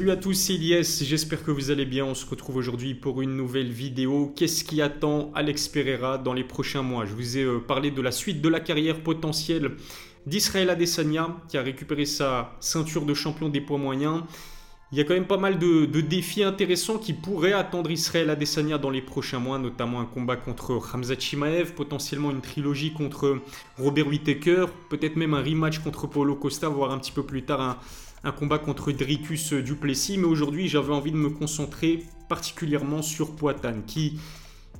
Salut à tous, c'est Elias, j'espère que vous allez bien. On se retrouve aujourd'hui pour une nouvelle vidéo. Qu'est-ce qui attend Alex Pereira dans les prochains mois? Je vous ai euh, parlé de la suite de la carrière potentielle d'Israël Adesanya, qui a récupéré sa ceinture de champion des poids moyens. Il y a quand même pas mal de, défis intéressants qui pourraient attendre Israël Adesanya dans les prochains mois, notamment un combat contre Hamza Chimaev, potentiellement une trilogie contre Robert Whittaker, peut-être même un rematch contre Paulo Costa, voire un petit peu plus tard un, combat contre Dricus Duplessis, mais aujourd'hui j'avais envie de me concentrer particulièrement sur Poatan, qui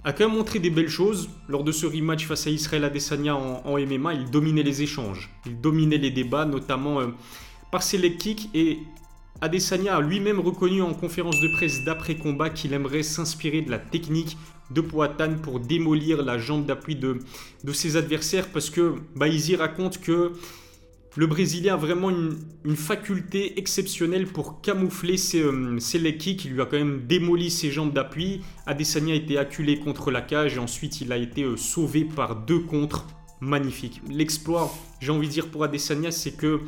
a quand même montré des belles choses lors de ce rematch face à Israël Adesanya en, MMA. Il dominait les échanges, il dominait les débats, notamment euh, par ses et Adesanya a lui-même reconnu en conférence de presse d'après-combat qu'il aimerait s'inspirer de la technique de Poatan pour démolir la jambe d'appui de, ses adversaires, parce que Baizi raconte que le Brésilien a vraiment une, faculté exceptionnelle pour camoufler ses, euh. Il lui a quand même démoli ses jambes d'appui. Adesanya a été acculé contre la cage et ensuite il a été euh, sauvé par deux contres magnifiques. L'exploit, j'ai envie de dire pour Adesanya, c'est que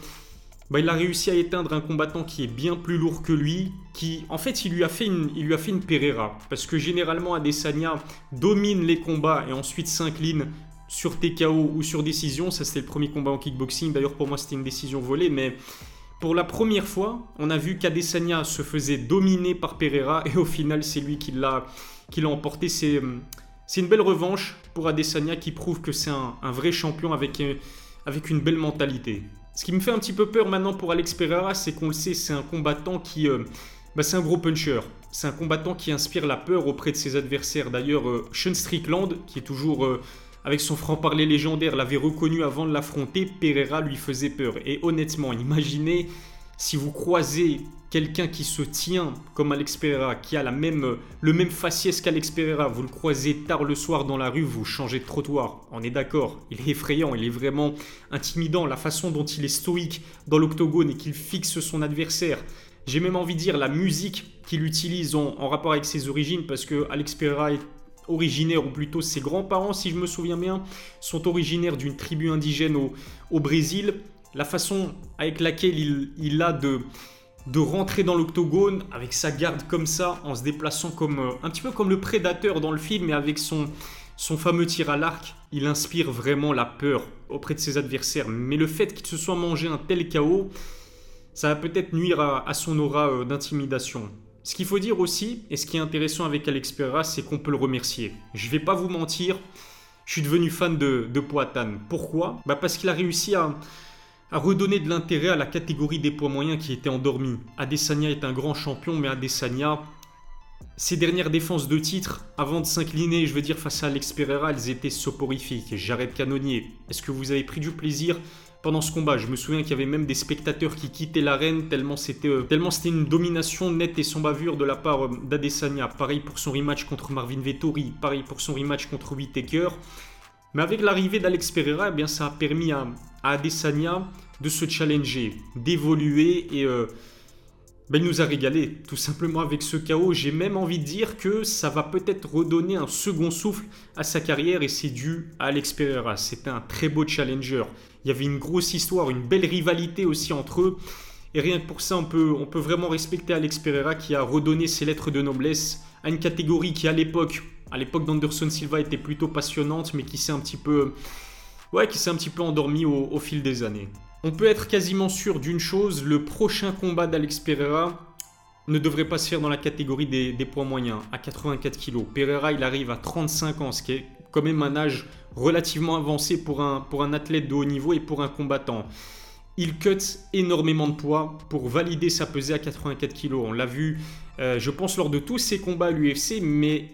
bah, il a réussi à éteindre un combattant qui est bien plus lourd que lui, qui en fait il lui a fait une, il lui a fait une Pereira. Parce que généralement Adesanya domine les combats et ensuite s'incline sur TKO ou sur décision. Ça, c'était le premier combat en kickboxing. D'ailleurs, pour moi, c'était une décision volée. Mais pour la première fois, on a vu qu'Adesanya se faisait dominer par Pereira. Et au final, c'est lui qui l'a emporté. C'est une belle revanche pour Adesanya qui prouve que c'est un, vrai champion avec, avec une belle mentalité. Ce qui me fait un petit peu peur maintenant pour Alex Pereira, c'est qu'on le sait, c'est un combattant qui... Euh, bah, c'est un gros puncher. C'est un combattant qui inspire la peur auprès de ses adversaires. D'ailleurs, euh, Sean Strickland, qui est toujours... Euh, avec son franc-parler légendaire, l'avait reconnu avant de l'affronter, Pereira lui faisait peur. Et honnêtement, imaginez si vous croisez quelqu'un qui se tient comme Alex Pereira, qui a le même faciès qu'Alex Pereira, vous le croisez tard le soir dans la rue, vous changez de trottoir. On est d'accord, il est effrayant, il est vraiment intimidant. La façon dont il est stoïque dans l'octogone et qu'il fixe son adversaire. J'ai même envie de dire la musique qu'il utilise en, en rapport avec ses origines, parce que Alex Pereira est originaire, ou plutôt ses grands-parents, si je me souviens bien, sont originaires d'une tribu indigène au, Brésil. La façon avec laquelle il, a de, de rentrer dans l'octogone avec sa garde comme ça, en se déplaçant comme euh, un petit peu comme le prédateur dans le film, mais avec son, son fameux tir à l'arc, il inspire vraiment la peur auprès de ses adversaires. Mais le fait qu'il se soit mangé un tel chaos, ça va peut-être nuire à, son aura euh, d'intimidation. Ce qu'il faut dire aussi, et ce qui est intéressant avec Alex Pereira, c'est qu'on peut le remercier. Je vais pas vous mentir, je suis devenu fan de, de. Pourquoi? Bah Parce qu'il a réussi à, redonner de l'intérêt à la catégorie des poids moyens qui était endormie. Adesanya est un grand champion, mais Adesanya, ses dernières défenses de titre, avant de s'incliner, je veux dire, face à Alex Pereira, elles étaient soporifiques. J'arrête canonnier. Est-ce que vous avez pris du plaisir pendant ce combat? Je me souviens qu'il y avait même des spectateurs qui quittaient l'arène tellement c'était euh, tellement c'était une domination nette et sans bavure de la part euh, d'Adesanya. Pareil pour son rematch contre Marvin Vettori, pareil pour son rematch contre Whittaker. Mais avec l'arrivée d'Alex Pereira, eh bien ça a permis à, Adesanya de se challenger, d'évoluer et euh, ben, il nous a régalé, tout simplement avec ce chaos. J'ai même envie de dire que ça va peut-être redonner un second souffle à sa carrière et c'est dû à Alex Pereira. C'était un très beau challenger. Il y avait une grosse histoire, une belle rivalité aussi entre eux. Et rien que pour ça, on peut, on peut vraiment respecter Alex Pereira qui a redonné ses lettres de noblesse à une catégorie qui à l'époque, à l'époque d'Anderson Silva était plutôt passionnante, mais qui s'est un petit peu, ouais, qui s'est un petit peu endormie au, fil des années. On peut être quasiment sûr d'une chose, le prochain combat d'Alex Pereira ne devrait pas se faire dans la catégorie des, poids moyens, à 84 kg. Pereira, il arrive à 35 ans, ce qui est quand même un âge relativement avancé pour un, pour un athlète de haut niveau et pour un combattant. Il cut énormément de poids pour valider sa pesée à 84 kg. On l'a vu, euh, je pense, lors de tous ses combats à l'UFC, mais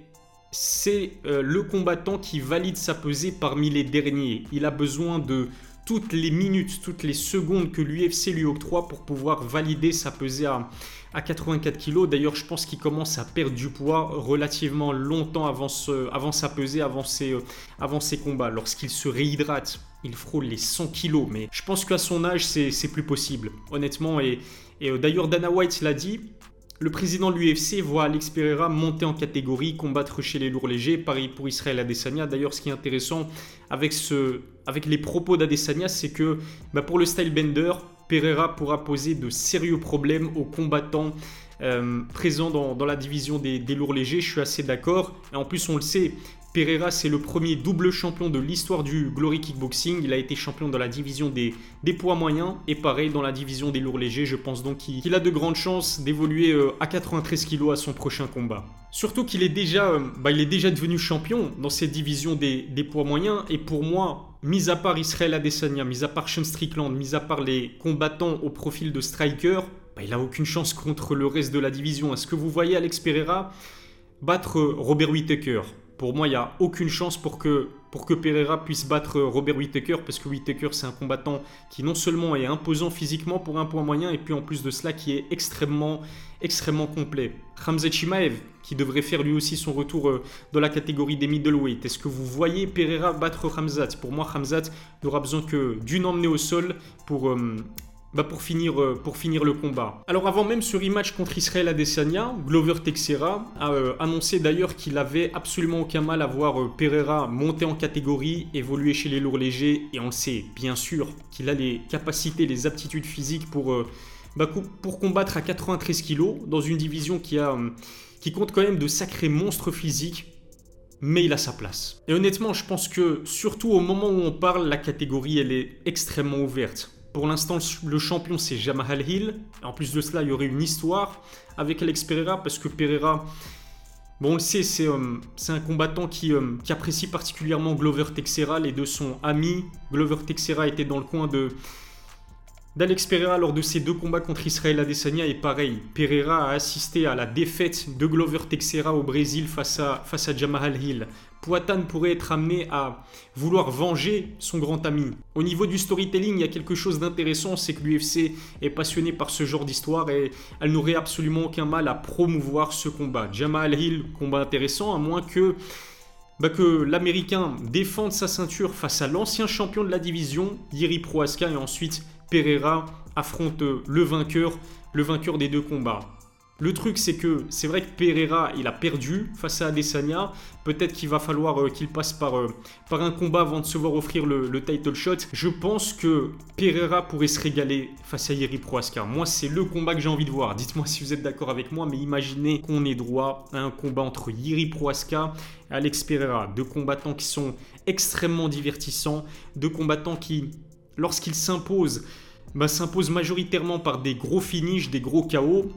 c'est euh, le combattant qui valide sa pesée parmi les derniers. Il a besoin de toutes les minutes, toutes les secondes que l'UFC lui octroie pour pouvoir valider sa pesée à, à 84 kg. D'ailleurs, je pense qu'il commence à perdre du poids relativement longtemps avant, sa pesée, avant ses, euh, avant ses combats. Lorsqu'il se réhydrate, il frôle les 100 kg. Mais je pense qu'à son âge, c'est plus possible, honnêtement. Et, et euh, d'ailleurs, Dana White l'a dit, le président de l'UFC voit Alex Pereira monter en catégorie, combattre chez les lourds légers. Pareil pour Israël Adesanya. D'ailleurs, ce qui est intéressant avec, les propos d'Adesanya, c'est que bah, pour le style bender, Pereira pourra poser de sérieux problèmes aux combattants euh, présent dans, la division des, lourds légers, je suis assez d'accord. En plus, on le sait, Pereira, c'est le premier double champion de l'histoire du Glory Kickboxing. Il a été champion dans la division des, poids moyens et pareil dans la division des lourds légers. Je pense donc qu'il a de grandes chances d'évoluer euh, à 93 kg à son prochain combat. Surtout qu'il est, déjà, euh, bah, est déjà devenu champion dans cette division des, poids moyens. Et pour moi, mis à part Israël Adesanya, mis à part Sean Strickland, mis à part les combattants au profil de striker, bah, il n'a aucune chance contre le reste de la division. Est-ce que vous voyez Alex Pereira battre Robert Whittaker? Pour moi, il n'y a aucune chance pour que, Pereira puisse battre Robert Whittaker, parce que Whittaker, c'est un combattant qui non seulement est imposant physiquement pour un point moyen, et puis en plus de cela, qui est extrêmement, extrêmement complet. Ramzat Chimaev, qui devrait faire lui aussi son retour euh, dans la catégorie des middleweight. Est-ce que vous voyez Pereira battre Ramzat Pour moi, Ramzat n'aura besoin que d'une emmenée au sol pour, euh, bah pour, finir, euh, pour finir le combat. Alors avant même ce rematch contre Israël Adesanya, Glover Texera a euh, annoncé d'ailleurs qu'il avait absolument aucun mal à voir euh, Pereira monter en catégorie, évoluer chez les lourds légers, et on le sait bien sûr qu'il a les capacités, les aptitudes physiques pour, bah, combattre à 93 kg dans une division qui, a, qui compte quand même de sacrés monstres physiques mais il a sa place. Et honnêtement, je pense que surtout au moment où on parle, la catégorie elle est extrêmement ouverte. Pour l'instant, le champion, c'est Jamal Hill. En plus de cela, il y aurait une histoire avec Alex Pereira, parce que Pereira, bon, on le sait, c'est euh, un combattant qui, euh, qui, apprécie particulièrement Glover Texera. Les deux sont amis. Glover Texera était dans le coin de d'Alex Pereira lors de ses deux combats contre Israël Adesanya. Et pareil, Pereira a assisté à la défaite de Glover Texera au Brésil face à, face Hill. Poatan pourrait être amené à vouloir venger son grand ami. Au niveau du storytelling, il y a quelque chose d'intéressant, c'est que l'UFC est passionné par ce genre d'histoire et elle n'aurait absolument aucun mal à promouvoir ce combat. Jamal Hill, combat intéressant, à moins que, bah, que l'Américain défende sa ceinture face à l'ancien champion de la division, Yiri Proaska, et ensuite Pereira affronte le vainqueur, le vainqueur des deux combats. Le truc, c'est que c'est vrai que Pereira, il a perdu face à Adesanya. Peut-être qu'il va falloir euh, qu'il passe par, euh, par un combat avant de se voir offrir le, title shot. Je pense que Pereira pourrait se régaler face à Yeri Proaska. Moi, c'est le combat que j'ai envie de voir. Dites-moi si vous êtes d'accord avec moi, mais imaginez qu'on ait droit à un combat entre Yeri Proaska et Alex Pereira. Deux combattants qui sont extrêmement divertissants. Deux combattants qui, lorsqu'ils s'imposent, bah, s'imposent majoritairement par des gros finishes, des gros KO.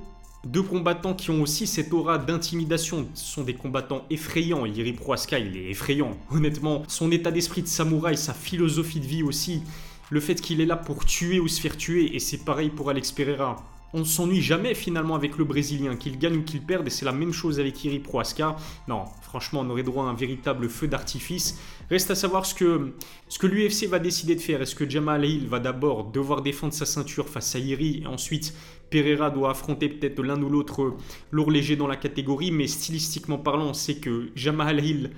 Deux combattants qui ont aussi cette aura d'intimidation. Ce sont des combattants effrayants. Yiri Proaska, il est effrayant. Honnêtement, son état d'esprit de samouraï, sa philosophie de vie aussi. Le fait qu'il est là pour tuer ou se faire tuer. Et c'est pareil pour Alex Pereira on ne s'ennuie jamais finalement avec le Brésilien, qu'il gagne ou qu'il perde, et c'est la même chose avec Iri Proaska. Non, franchement, on aurait droit à un véritable feu d'artifice. Reste à savoir ce que, ce que l'UFC va décider de faire. Est-ce que Jamal Hill va d'abord devoir défendre sa ceinture face à Iri, et ensuite Pereira doit affronter peut-être l'un ou l'autre lourd léger dans la catégorie, mais stylistiquement parlant, on sait que Jamal Hill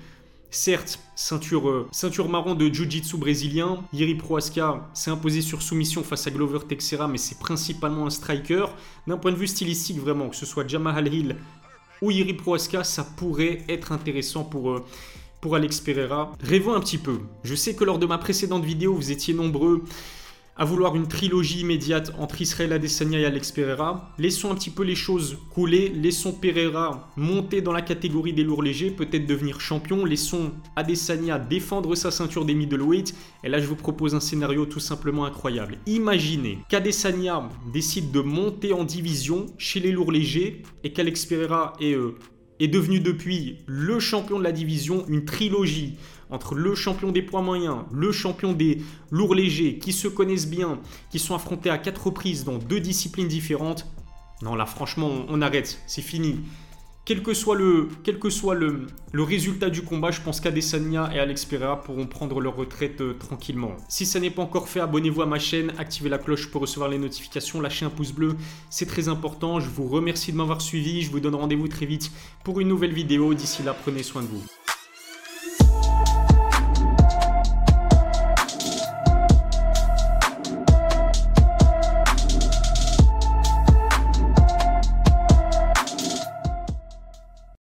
Certes, ceinture, euh, ceinture marron de Jiu-Jitsu brésilien, Yiri Proaska s'est imposé sur soumission face à Glover Texera, mais c'est principalement un striker. D'un point de vue stylistique, vraiment, que ce soit Jamal Hill ou Yiri Proaska, ça pourrait être intéressant pour, euh, pour Alex Pereira. Rêvons un petit peu. Je sais que lors de ma précédente vidéo, vous étiez nombreux à vouloir une trilogie immédiate entre Israël Adesanya et Alex Pereira. Laissons un petit peu les choses couler, laissons Pereira monter dans la catégorie des lourds légers, peut-être devenir champion, laissons Adesanya défendre sa ceinture des middleweight. Et là, je vous propose un scénario tout simplement incroyable. Imaginez qu'Adesanya décide de monter en division chez les lourds légers et qu'Alex Pereira est euh, est devenu depuis le champion de la division, une trilogie entre le champion des poids moyens, le champion des lourds légers, qui se connaissent bien, qui sont affrontés à quatre reprises dans deux disciplines différentes. Non, là, franchement, on arrête, c'est fini. Quel que soit, le, résultat du combat, je pense qu'Adesanya et Alex Pereira pourront prendre leur retraite euh, tranquillement. Si ça n'est pas encore fait, abonnez-vous à ma chaîne, activez la cloche pour recevoir les notifications, lâchez un pouce bleu, c'est très important. Je vous remercie de m'avoir suivi, je vous donne rendez-vous très vite pour une nouvelle vidéo. D'ici là, prenez soin de vous.